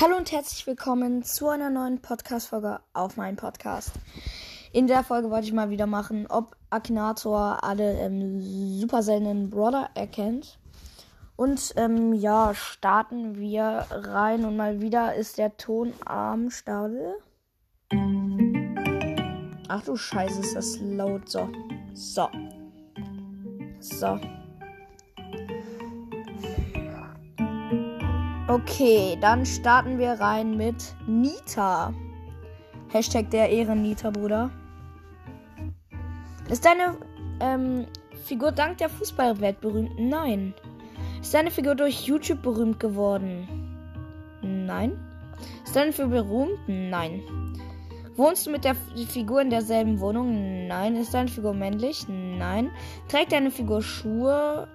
Hallo und herzlich willkommen zu einer neuen Podcast-Folge auf meinem Podcast. In der Folge wollte ich mal wieder machen, ob Akinator alle ähm, super seltenen Brawler erkennt. Und ähm, ja, starten wir rein und mal wieder ist der Ton am Stadel. Ach du Scheiße, ist das laut. So. So. So. Okay, dann starten wir rein mit Nita. Hashtag der Ehren-Nita, Bruder. Ist deine ähm, Figur dank der Fußballwelt berühmt? Nein. Ist deine Figur durch YouTube berühmt geworden? Nein. Ist deine Figur berühmt? Nein. Wohnst du mit der Figur in derselben Wohnung? Nein. Ist deine Figur männlich? Nein. Trägt deine Figur Schuhe?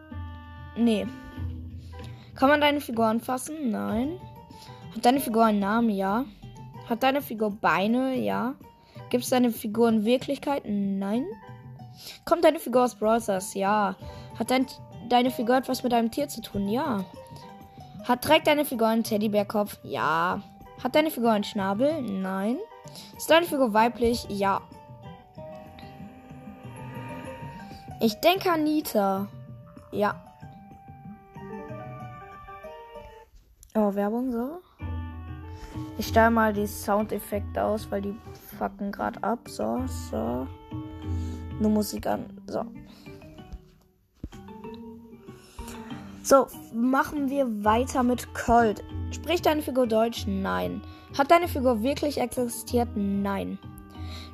Nee. Kann man deine Figur anfassen? Nein. Hat deine Figur einen Namen? Ja. Hat deine Figur Beine? Ja. Gibt es deine Figur in Wirklichkeit? Nein. Kommt deine Figur aus Brawl Stars? Ja. Hat dein, deine Figur etwas mit einem Tier zu tun? Ja. Hat, trägt deine Figur einen Teddybärkopf? Ja. Hat deine Figur einen Schnabel? Nein. Ist deine Figur weiblich? Ja. Ich denke Anita. Ja. Oh, Werbung so. Ich stelle mal die Soundeffekte aus, weil die fucken gerade ab. So, so. Nur Musik an. So. So, machen wir weiter mit Cold. Spricht deine Figur Deutsch? Nein. Hat deine Figur wirklich existiert? Nein.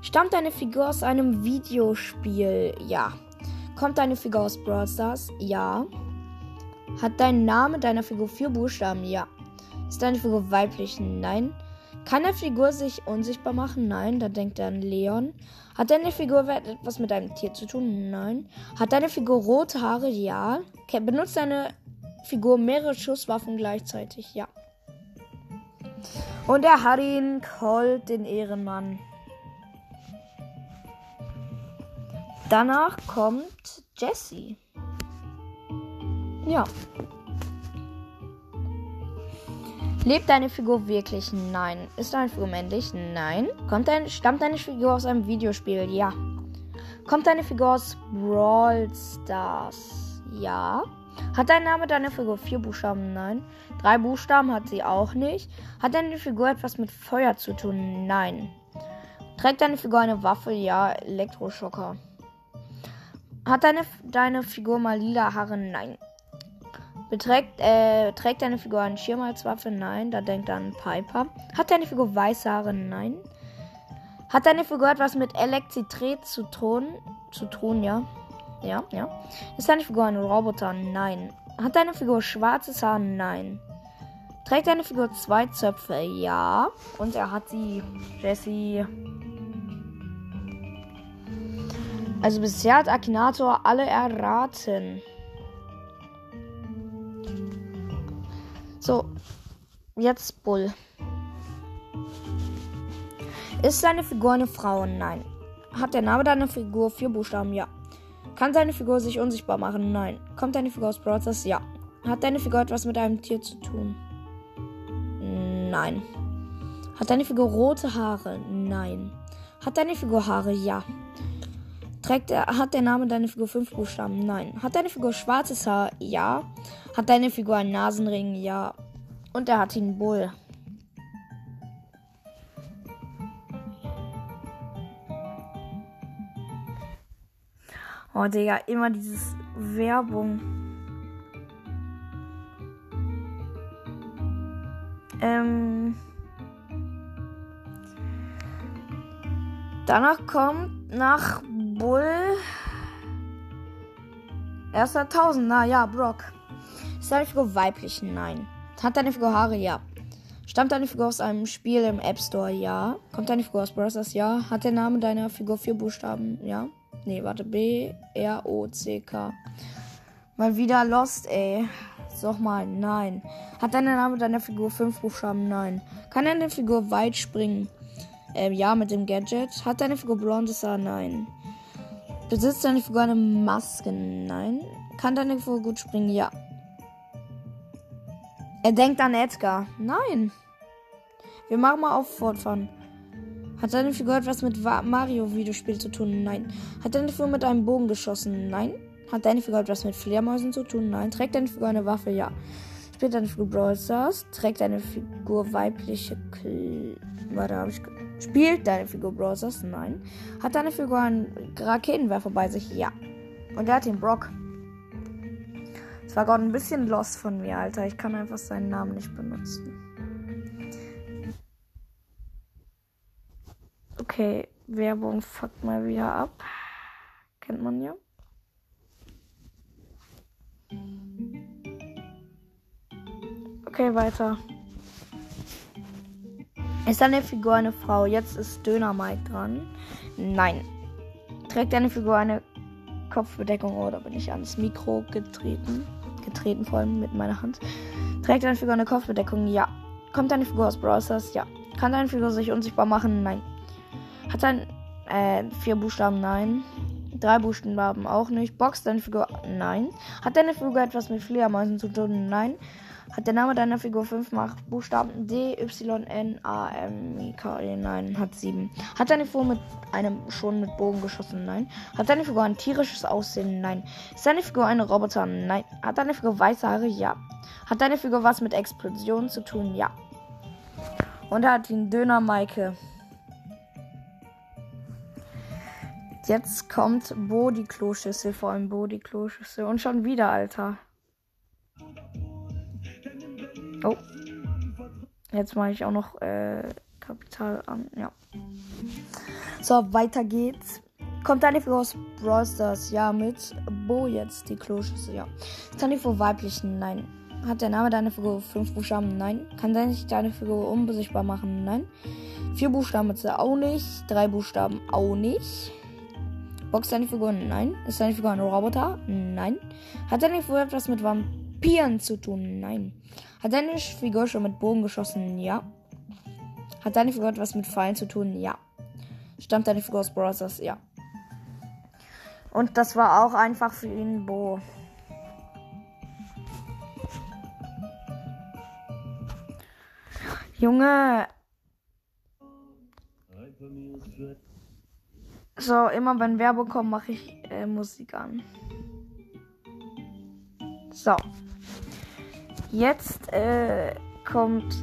Stammt deine Figur aus einem Videospiel? Ja. Kommt deine Figur aus Brawl Stars? Ja. Hat dein Name deiner Figur vier Buchstaben? Ja. Ist deine Figur weiblich? Nein. Kann deine Figur sich unsichtbar machen? Nein. Da denkt er an Leon. Hat deine Figur etwas mit einem Tier zu tun? Nein. Hat deine Figur rote Haare? Ja. Benutzt deine Figur mehrere Schusswaffen gleichzeitig? Ja. Und er hat ihn, Colt, den Ehrenmann. Danach kommt Jesse. Ja. Lebt deine Figur wirklich? Nein. Ist deine Figur männlich? Nein. Kommt dein, stammt deine Figur aus einem Videospiel? Ja. Kommt deine Figur aus Brawl Stars? Ja. Hat dein Name deine Figur vier Buchstaben? Nein. Drei Buchstaben hat sie auch nicht. Hat deine Figur etwas mit Feuer zu tun? Nein. Trägt deine Figur eine Waffe? Ja. Elektroschocker. Hat deine, deine Figur mal lila Haare? Nein. Beträgt, äh, trägt deine Figur einen Schirm als Waffe? Nein. Da denkt er an Piper. Hat deine Figur weiße Haare? Nein. Hat deine Figur etwas mit Elektrizität zu tun? Zu tun, ja. Ja, ja. Ist deine Figur ein Roboter? Nein. Hat deine Figur schwarzes Haar? Nein. Trägt deine Figur zwei Zöpfe? Ja. Und er hat sie. Jesse. Also bisher hat Akinator alle erraten. So, jetzt Bull. Ist seine Figur eine Frau? Nein. Hat der Name deiner Figur vier Buchstaben? Ja. Kann seine Figur sich unsichtbar machen? Nein. Kommt deine Figur aus Brothers? Ja. Hat deine Figur etwas mit einem Tier zu tun? Nein. Hat deine Figur rote Haare? Nein. Hat deine Figur Haare? Ja. Trägt er, hat der Name deiner Figur fünf Buchstaben? Nein. Hat deine Figur schwarzes Haar? Ja. Hat deine Figur einen Nasenring? Ja. Und er hat ihn Bull. Oh, Digga, immer dieses Werbung. Ähm. Danach kommt nach Bull. Erster Tausender, ja, Brock. Ist deine Figur weiblich? Nein. Hat deine Figur Haare? Ja. Stammt deine Figur aus einem Spiel im App Store? Ja. Kommt deine Figur aus Brothers? Ja. Hat der Name deiner Figur vier Buchstaben? Ja. Nee, warte. B, R, O, C, K. Mal wieder Lost, ey. Sag mal, nein. Hat deine Name deiner Figur fünf Buchstaben? Nein. Kann deine Figur weit springen? Ähm, ja, mit dem Gadget. Hat deine Figur blondes Haar? Nein. Besitzt deine Figur eine Maske? Nein. Kann deine Figur gut springen? Ja. Er denkt an Edgar. Nein. Wir machen mal auf Fortfahren. Hat deine Figur etwas mit Mario-Videospiel zu tun? Nein. Hat deine Figur mit einem Bogen geschossen? Nein. Hat deine Figur etwas mit Fledermäusen zu tun? Nein. Trägt deine Figur eine Waffe? Ja. Spielt deine Figur Brawl Stars? Trägt deine Figur weibliche Kl Warte, habe ich. Spielt deine Figur Brawl Stars? Nein. Hat deine Figur einen Raketenwerfer bei sich? Ja. Und er hat den Brock. Es war gerade ein bisschen lost von mir, Alter. Ich kann einfach seinen Namen nicht benutzen. Okay, Werbung fuckt mal wieder ab. Kennt man ja. Okay, weiter. Ist deine Figur eine Frau? Jetzt ist Döner Mike dran. Nein. Trägt deine Figur eine Kopfbedeckung oder bin ich ans Mikro getreten? Getreten vor allem mit meiner Hand. Trägt deine Figur eine Kopfbedeckung? Ja. Kommt deine Figur aus Browsers? Ja. Kann deine Figur sich unsichtbar machen? Nein. Hat dein äh, vier Buchstaben? Nein. Drei Buchstaben auch nicht. Box deine Figur? Nein. Hat deine Figur etwas mit Fledermäusen zu tun? Nein. Hat der Name deiner Figur 5 Mach Buchstaben D, Y, N, A, M, I, K, E? Nein. Hat 7. Hat deine Figur mit einem schon mit Bogen geschossen? Nein. Hat deine Figur ein tierisches Aussehen? Nein. Ist deine Figur eine Roboter? Nein. Hat deine Figur weiße Haare? Ja. Hat deine Figur was mit Explosionen zu tun? Ja. Und er hat den Döner Maike. Jetzt kommt Bo die Kloschüssel, vor allem Bo die Kloschüssel. Und schon wieder, Alter. Jetzt mache ich auch noch äh, Kapital an. Ja. So, weiter geht's. Kommt Figur aus Brawl Stars? Ja, mit Bo jetzt die Kloschüssel. Ja. Ist deine Figur weiblichen? Nein. Hat der Name deiner Figur fünf Buchstaben? Nein. Kann sich deine Figur unbesichtbar machen? Nein. Vier Buchstaben hat sie auch nicht. Drei Buchstaben auch nicht. Box deine Figur? Nein. Ist deine Figur ein Roboter? Nein. Hat deine Figur etwas mit Vampiren zu tun? Nein. Hat deine Figur schon mit Bogen geschossen? Ja. Hat deine Figur etwas mit Fallen zu tun? Ja. Stammt deine Figur aus Brothers? Ja. Und das war auch einfach für ihn Bo. Junge. So, immer wenn Werbung kommt, mache ich äh, Musik an. So. Jetzt äh, kommt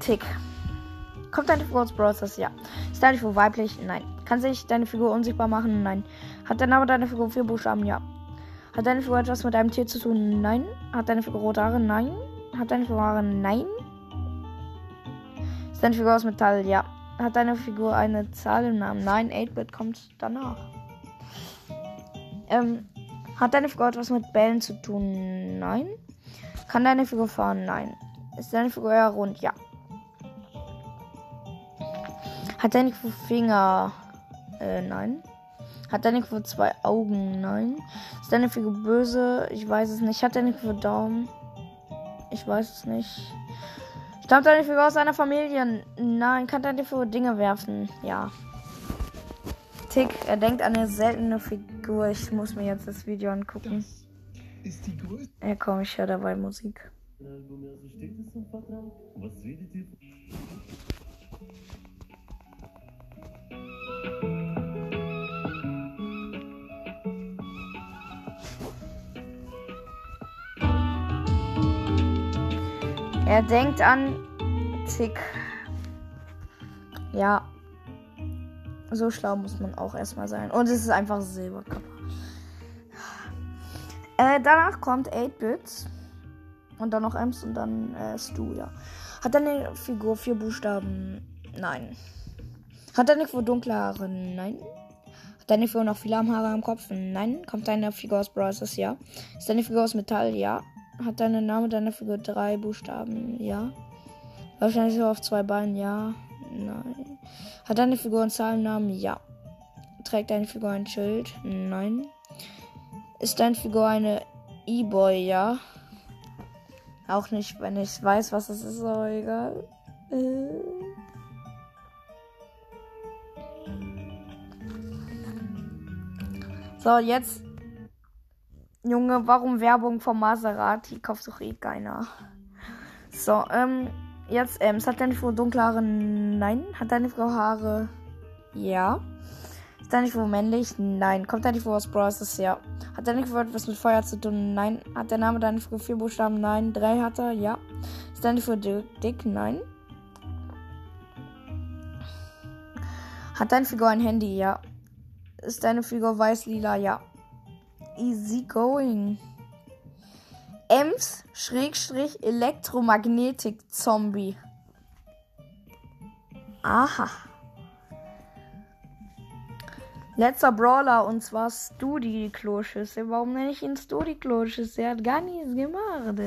Tick. Kommt deine Figur aus Browsers? Ja. Ist deine Figur weiblich? Nein. Kann sich deine Figur unsichtbar machen? Nein. Hat der Name deiner Figur vier Buchstaben? Ja. Hat deine Figur etwas mit einem Tier zu tun? Nein. Hat deine Figur rote Haare? Nein. Hat deine Figur Haare? Nein. Ist deine Figur aus Metall? Ja. Hat deine Figur eine Zahl im Namen? Nein. 8-Bit kommt danach. Ähm, hat deine Figur etwas mit Bällen zu tun? Nein. Kann deine Figur fahren? Nein. Ist deine Figur eher rund? Ja. Hat deine Figur Finger? Äh, nein. Hat deine Figur zwei Augen? Nein. Ist deine Figur böse? Ich weiß es nicht. Hat deine Figur Daumen? Ich weiß es nicht. Stammt deine Figur aus einer Familie? Nein. Kann deine Figur Dinge werfen? Ja. Tick, er denkt an eine seltene Figur. Ich muss mir jetzt das Video angucken. Ist die größte. Ja, komm, ich höre dabei Musik. Er denkt an Tick. Ja. So schlau muss man auch erstmal sein. Und es ist einfach Silberkörper. Äh, danach kommt 8-Bits. Und dann noch Ems und dann äh, Stu, ja. Hat deine Figur vier Buchstaben? Nein. Hat deine Figur dunkle Haare? Nein. Hat deine Figur noch viele Haare am Kopf? Nein. Kommt deine Figur aus Bros. Ja. Ist deine Figur aus Metall? Ja. Hat deine Name deiner Figur drei Buchstaben? Ja. Wahrscheinlich auf zwei Beinen? Ja. Nein. Hat deine Figur einen Zahlennamen? Ja. Trägt deine Figur ein Schild? Nein. Ist deine Figur eine E-Boy, ja? Auch nicht, wenn ich weiß, was es ist, aber egal. Äh. So, jetzt. Junge, warum Werbung vom Maserati? Kauft doch eh keiner. So, ähm. Jetzt, ähm, hat deine Figur dunkle Haare? Nein. Hat deine Figur Haare? Ja. Ist Figur männlich? Nein. Kommt Figur aus Bros? Ja. Hat Figur etwas mit Feuer zu tun? Nein. Hat der Name Figur vier Buchstaben? Nein. Drei hat er? Ja. Ist Figur dick? Nein. Hat deine Figur ein Handy? Ja. Ist deine Figur weiß-lila? Ja. Easy going. Ems Schrägstrich Elektromagnetik Zombie. Aha. Letzter Brawler und zwar Studi Kloschüsse. Warum nenne ich ihn Studi Kloschüsse? Er hat gar nichts gemacht.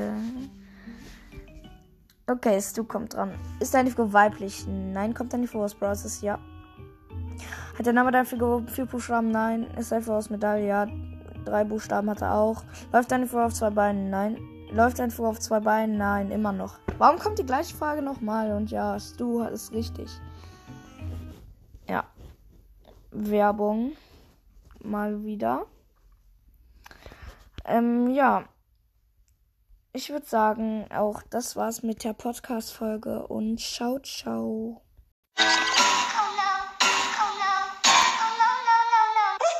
Okay, Stu kommt dran. Ist deine Figur weiblich? Nein. Kommt deine Figur aus Browsers? Ja. Hat der Name deiner Figur vier Buchstaben? Nein. Ist deine Figur aus Medaille? Ja. Drei Buchstaben hat er auch. Läuft deine Figur auf zwei Beinen? Nein. Läuft deine Figur auf zwei Beinen? Nein, immer noch. Warum kommt die gleiche Frage nochmal? Und ja, Stu ist richtig. Ja. Werbung. Mal wieder. Ähm, ja. Ich würde sagen, auch das war's mit der Podcast-Folge und ciao, ciao.